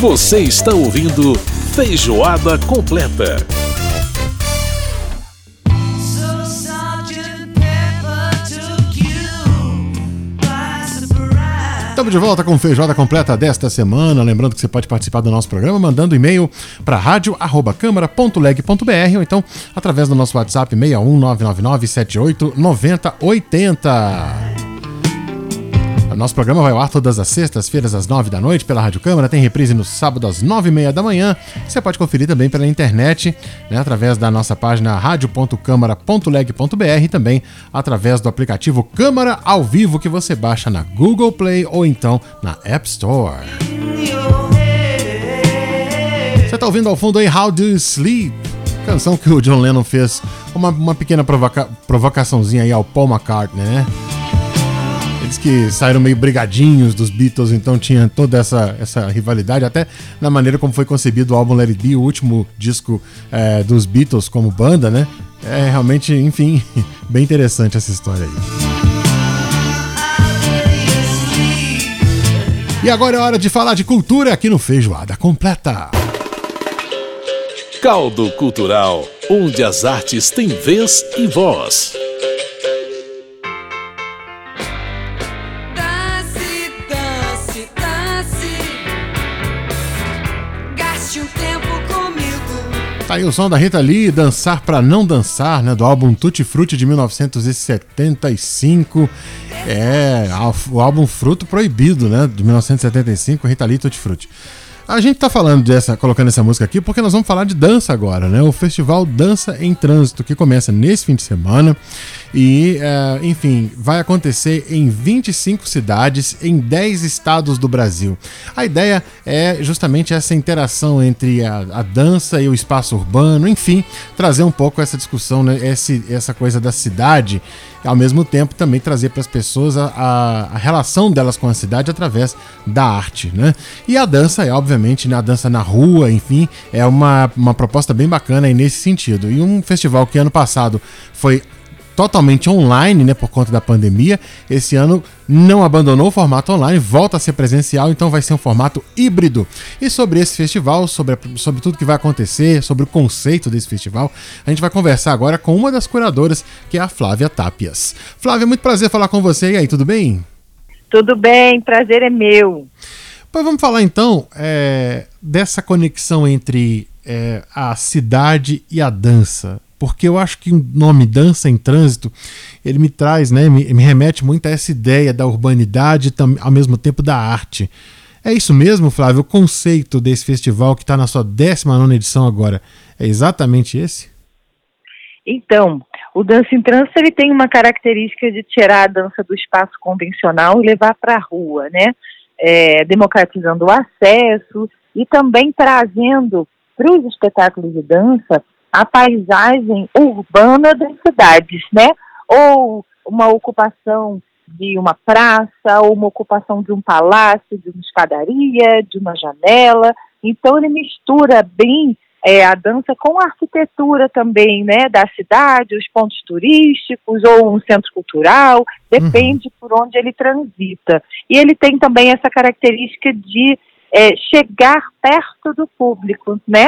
Você está ouvindo Feijoada Completa. Estamos de volta com feijoada completa desta semana. Lembrando que você pode participar do nosso programa mandando e-mail para rádio@câmara.leg.br ou então através do nosso WhatsApp 61 Nosso programa vai ao ar todas as sextas-feiras às nove da noite pela Rádio Câmara, tem reprise no sábado às nove e meia da manhã. Você pode conferir também pela internet, né, através da nossa página radio.câmara.leg.br e também através do aplicativo Câmara ao Vivo que você baixa na Google Play ou então na App Store. Você está ouvindo ao fundo aí How Do You Sleep? Canção que o John Lennon fez, uma, uma pequena provoca provocaçãozinha aí ao Paul McCartney, né? Que saíram meio brigadinhos dos Beatles, então tinha toda essa, essa rivalidade, até na maneira como foi concebido o álbum Let It Be, o último disco é, dos Beatles como banda, né? É realmente, enfim, bem interessante essa história aí. E agora é hora de falar de cultura aqui no Feijoada Completa. Caldo Cultural, onde as artes têm vez e voz. Tá aí o som da Rita Lee, Dançar para Não Dançar, né? Do álbum Tutti Frutti de 1975. É, o álbum Fruto Proibido, né? De 1975, Rita Lee Tutti Frutti. A gente tá falando dessa, colocando essa música aqui porque nós vamos falar de dança agora, né? O festival Dança em Trânsito, que começa nesse fim de semana. E, é, enfim, vai acontecer em 25 cidades, em 10 estados do Brasil. A ideia é justamente essa interação entre a, a dança e o espaço urbano, enfim, trazer um pouco essa discussão, né, esse, essa coisa da cidade, ao mesmo tempo também trazer para as pessoas a, a, a, relação delas com a cidade através da arte. Né? E a dança é, obviamente, né, a dança na rua, enfim, é uma, uma proposta bem bacana aí nesse sentido. E um festival que ano passado foi totalmente online, né, por conta da pandemia. Esse ano não abandonou o formato online, volta a ser presencial, então vai ser um formato híbrido. E sobre esse festival, sobre, sobre tudo que vai acontecer, sobre o conceito desse festival, a gente vai conversar agora com uma das curadoras, que é a Flávia Tapias. Flávia, muito prazer falar com você. E aí, tudo bem? Tudo bem, prazer é meu. Pois vamos falar então é, dessa conexão entre é, a cidade e a dança porque eu acho que o nome Dança em Trânsito ele me traz, né, me, me remete muito a essa ideia da urbanidade ao mesmo tempo da arte. É isso mesmo, Flávio? O conceito desse festival que está na sua 19 edição agora é exatamente esse? Então, o Dança em Trânsito ele tem uma característica de tirar a dança do espaço convencional e levar para a rua, né? É, democratizando o acesso e também trazendo para os espetáculos de dança a paisagem urbana das cidades, né? Ou uma ocupação de uma praça, ou uma ocupação de um palácio, de uma escadaria, de uma janela. Então ele mistura bem é, a dança com a arquitetura também, né, da cidade, os pontos turísticos ou um centro cultural, depende uhum. por onde ele transita. E ele tem também essa característica de é, chegar perto do público, né?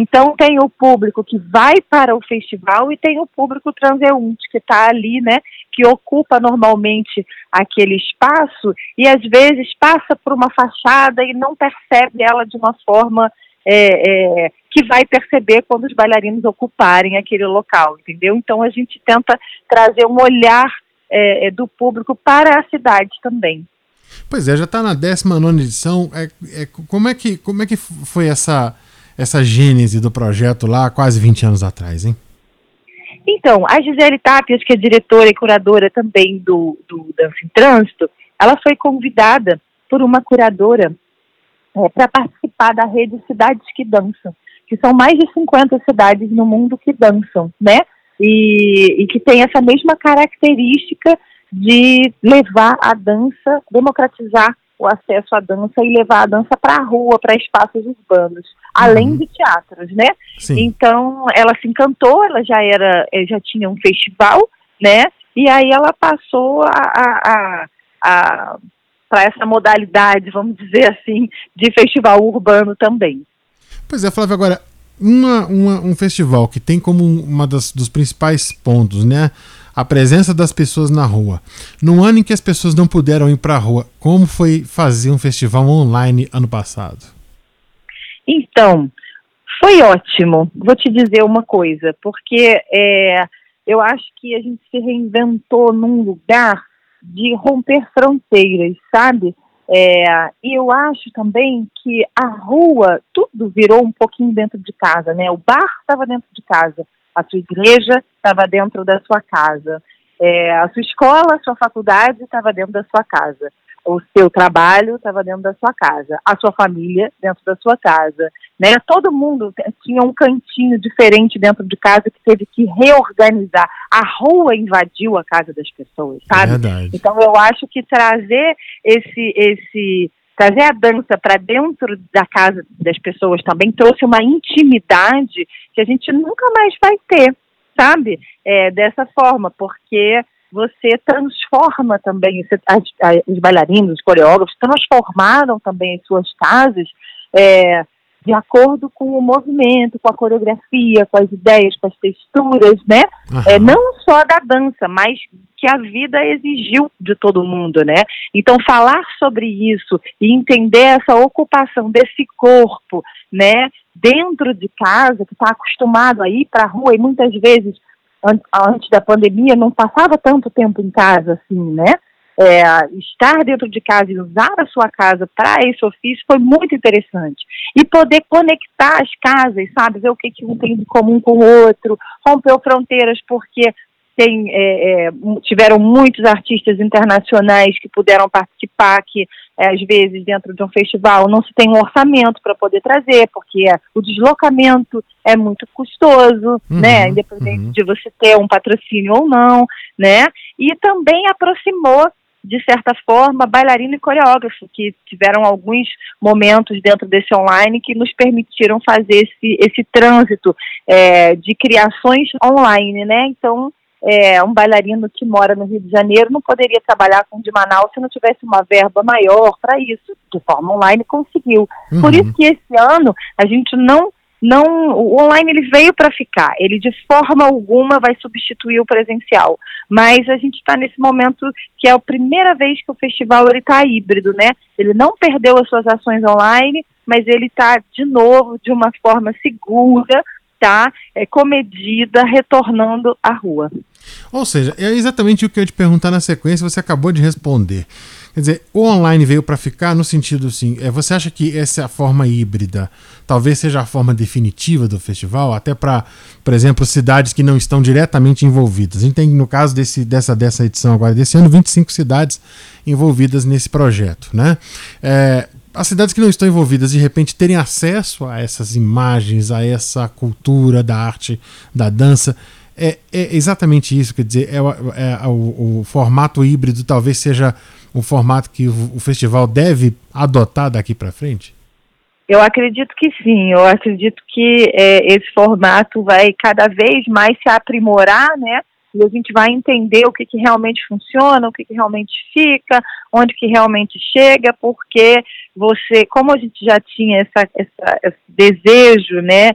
Então tem o público que vai para o festival e tem o público transeunte que está ali, né, que ocupa normalmente aquele espaço e às vezes passa por uma fachada e não percebe ela de uma forma é, é, que vai perceber quando os bailarinos ocuparem aquele local, entendeu? Então a gente tenta trazer um olhar é, é do público para a cidade também. Pois é, já está na 19 edição. É, é, como, é que, como é que foi essa essa gênese do projeto lá quase 20 anos atrás, hein? Então, a Gisele Tapias, que é diretora e curadora também do, do Dança em Trânsito, ela foi convidada por uma curadora é, para participar da rede Cidades que Dançam, que são mais de 50 cidades no mundo que dançam, né? E, e que tem essa mesma característica de levar a dança, democratizar o acesso à dança e levar a dança para a rua, para espaços urbanos, além uhum. de teatros, né? Sim. Então ela se encantou, ela já era, eh, já tinha um festival, né? E aí ela passou a, a, a, para essa modalidade, vamos dizer assim, de festival urbano também. Pois é, Flávia, agora, uma, uma, um festival que tem como uma das, dos principais pontos, né? A presença das pessoas na rua. No ano em que as pessoas não puderam ir para a rua, como foi fazer um festival online ano passado? Então, foi ótimo. Vou te dizer uma coisa, porque é, eu acho que a gente se reinventou num lugar de romper fronteiras, sabe? É, e eu acho também que a rua, tudo virou um pouquinho dentro de casa, né? O bar estava dentro de casa, a sua igreja estava dentro da sua casa, é, a sua escola, a sua faculdade estava dentro da sua casa o seu trabalho estava dentro da sua casa, a sua família dentro da sua casa, né? Todo mundo tinha um cantinho diferente dentro de casa que teve que reorganizar. A rua invadiu a casa das pessoas, sabe? Verdade. Então eu acho que trazer esse esse trazer a dança para dentro da casa das pessoas também trouxe uma intimidade que a gente nunca mais vai ter, sabe? É, dessa forma, porque você transforma também, as, as, os bailarinos, os coreógrafos transformaram também as suas casas é, de acordo com o movimento, com a coreografia, com as ideias, com as texturas, né? Uhum. É, não só da dança, mas que a vida exigiu de todo mundo, né? Então falar sobre isso e entender essa ocupação desse corpo, né? Dentro de casa, que está acostumado a ir para a rua e muitas vezes antes da pandemia, não passava tanto tempo em casa assim, né? É, estar dentro de casa e usar a sua casa para esse ofício foi muito interessante. E poder conectar as casas, sabe? Ver o que, que um tem de comum com o outro, rompeu fronteiras, porque tem, é, é, tiveram muitos artistas internacionais que puderam participar, que é, às vezes dentro de um festival não se tem um orçamento para poder trazer, porque o deslocamento é muito custoso, uhum, né? Independente uhum. de você ter um patrocínio ou não, né? E também aproximou de certa forma, bailarino e coreógrafo, que tiveram alguns momentos dentro desse online que nos permitiram fazer esse, esse trânsito é, de criações online, né? Então, é, um bailarino que mora no Rio de Janeiro não poderia trabalhar com o de Manaus se não tivesse uma verba maior para isso. De forma online conseguiu. Uhum. Por isso que esse ano a gente não não o online ele veio para ficar. Ele de forma alguma vai substituir o presencial. Mas a gente está nesse momento que é a primeira vez que o festival está híbrido, né? Ele não perdeu as suas ações online, mas ele está de novo de uma forma segura está é, comedida, retornando à rua. Ou seja, é exatamente o que eu ia te perguntar na sequência, você acabou de responder. Quer dizer, o online veio para ficar no sentido assim, é, você acha que essa é forma híbrida talvez seja a forma definitiva do festival, até para, por exemplo, cidades que não estão diretamente envolvidas. A gente tem, no caso desse, dessa, dessa edição agora desse ano, 25 cidades envolvidas nesse projeto. Né? É, as cidades que não estão envolvidas de repente terem acesso a essas imagens, a essa cultura da arte, da dança. É, é exatamente isso, quer dizer, é, é o, o, formato híbrido talvez seja o formato que o, o festival deve adotar daqui para frente? Eu acredito que sim, eu acredito que é, esse formato vai cada vez mais se aprimorar, né? e a gente vai entender o que, que realmente funciona, o que, que realmente fica, onde que realmente chega, porque você, como a gente já tinha essa, essa, esse desejo, né,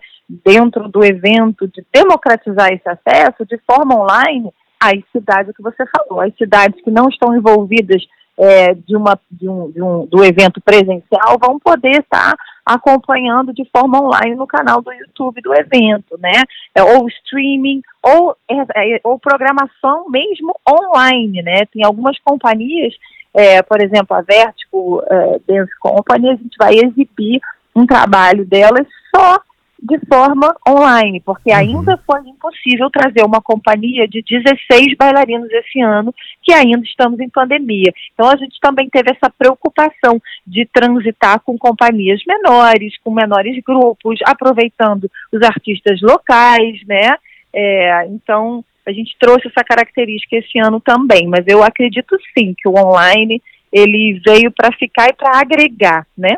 dentro do evento de democratizar esse acesso de forma online, as cidades que você falou, as cidades que não estão envolvidas é, de uma, de um, de um, do evento presencial vão poder estar acompanhando de forma online no canal do YouTube do evento, né? É, ou streaming, ou, é, é, ou programação mesmo online, né? Tem algumas companhias, é, por exemplo, a Vertigo é, Dance Company, a gente vai exibir um trabalho delas só de forma online, porque uhum. ainda foi impossível trazer uma companhia de 16 bailarinos esse ano, que ainda estamos em pandemia. Então a gente também teve essa preocupação de transitar com companhias menores, com menores grupos, aproveitando os artistas locais, né? É, então a gente trouxe essa característica esse ano também, mas eu acredito sim que o online ele veio para ficar e para agregar, né?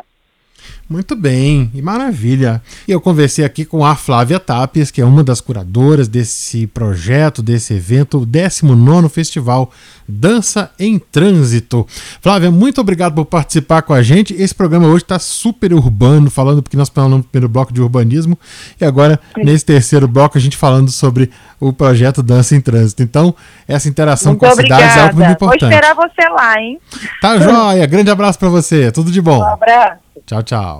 Muito bem, e maravilha. E eu conversei aqui com a Flávia Tapes, que é uma das curadoras desse projeto, desse evento, o 19 Festival Dança em Trânsito. Flávia, muito obrigado por participar com a gente. Esse programa hoje está super urbano, falando porque nós falamos no primeiro bloco de urbanismo, e agora, nesse terceiro bloco, a gente falando sobre o projeto Dança em Trânsito. Então, essa interação Muito com as obrigada. cidades é algo muito importante. Vou esperar você lá, hein? Tá joia, grande abraço para você, tudo de bom. Um abraço. Tchau, tchau.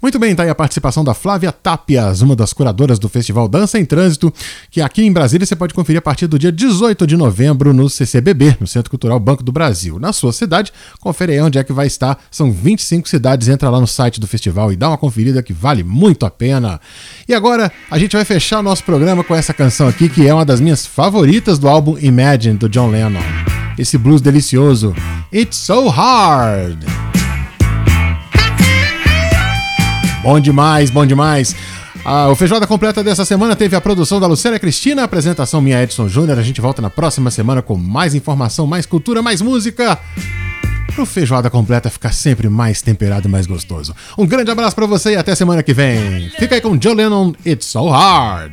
Muito bem, tá aí a participação da Flávia Tapias, uma das curadoras do Festival Dança em Trânsito, que aqui em Brasília você pode conferir a partir do dia 18 de novembro no CCBB, no Centro Cultural Banco do Brasil. Na sua cidade, confere aí onde é que vai estar. São 25 cidades, entra lá no site do festival e dá uma conferida que vale muito a pena. E agora a gente vai fechar o nosso programa com essa canção aqui, que é uma das minhas favoritas do álbum Imagine, do John Lennon. Esse blues delicioso, It's So Hard. Bom demais, bom demais. Ah, o Feijoada Completa dessa semana teve a produção da Lucélia Cristina, a apresentação minha Edson Júnior. A gente volta na próxima semana com mais informação, mais cultura, mais música. Pro Feijoada Completa ficar sempre mais temperado e mais gostoso. Um grande abraço para você e até semana que vem. Fica aí com Joe Lennon, It's So Hard.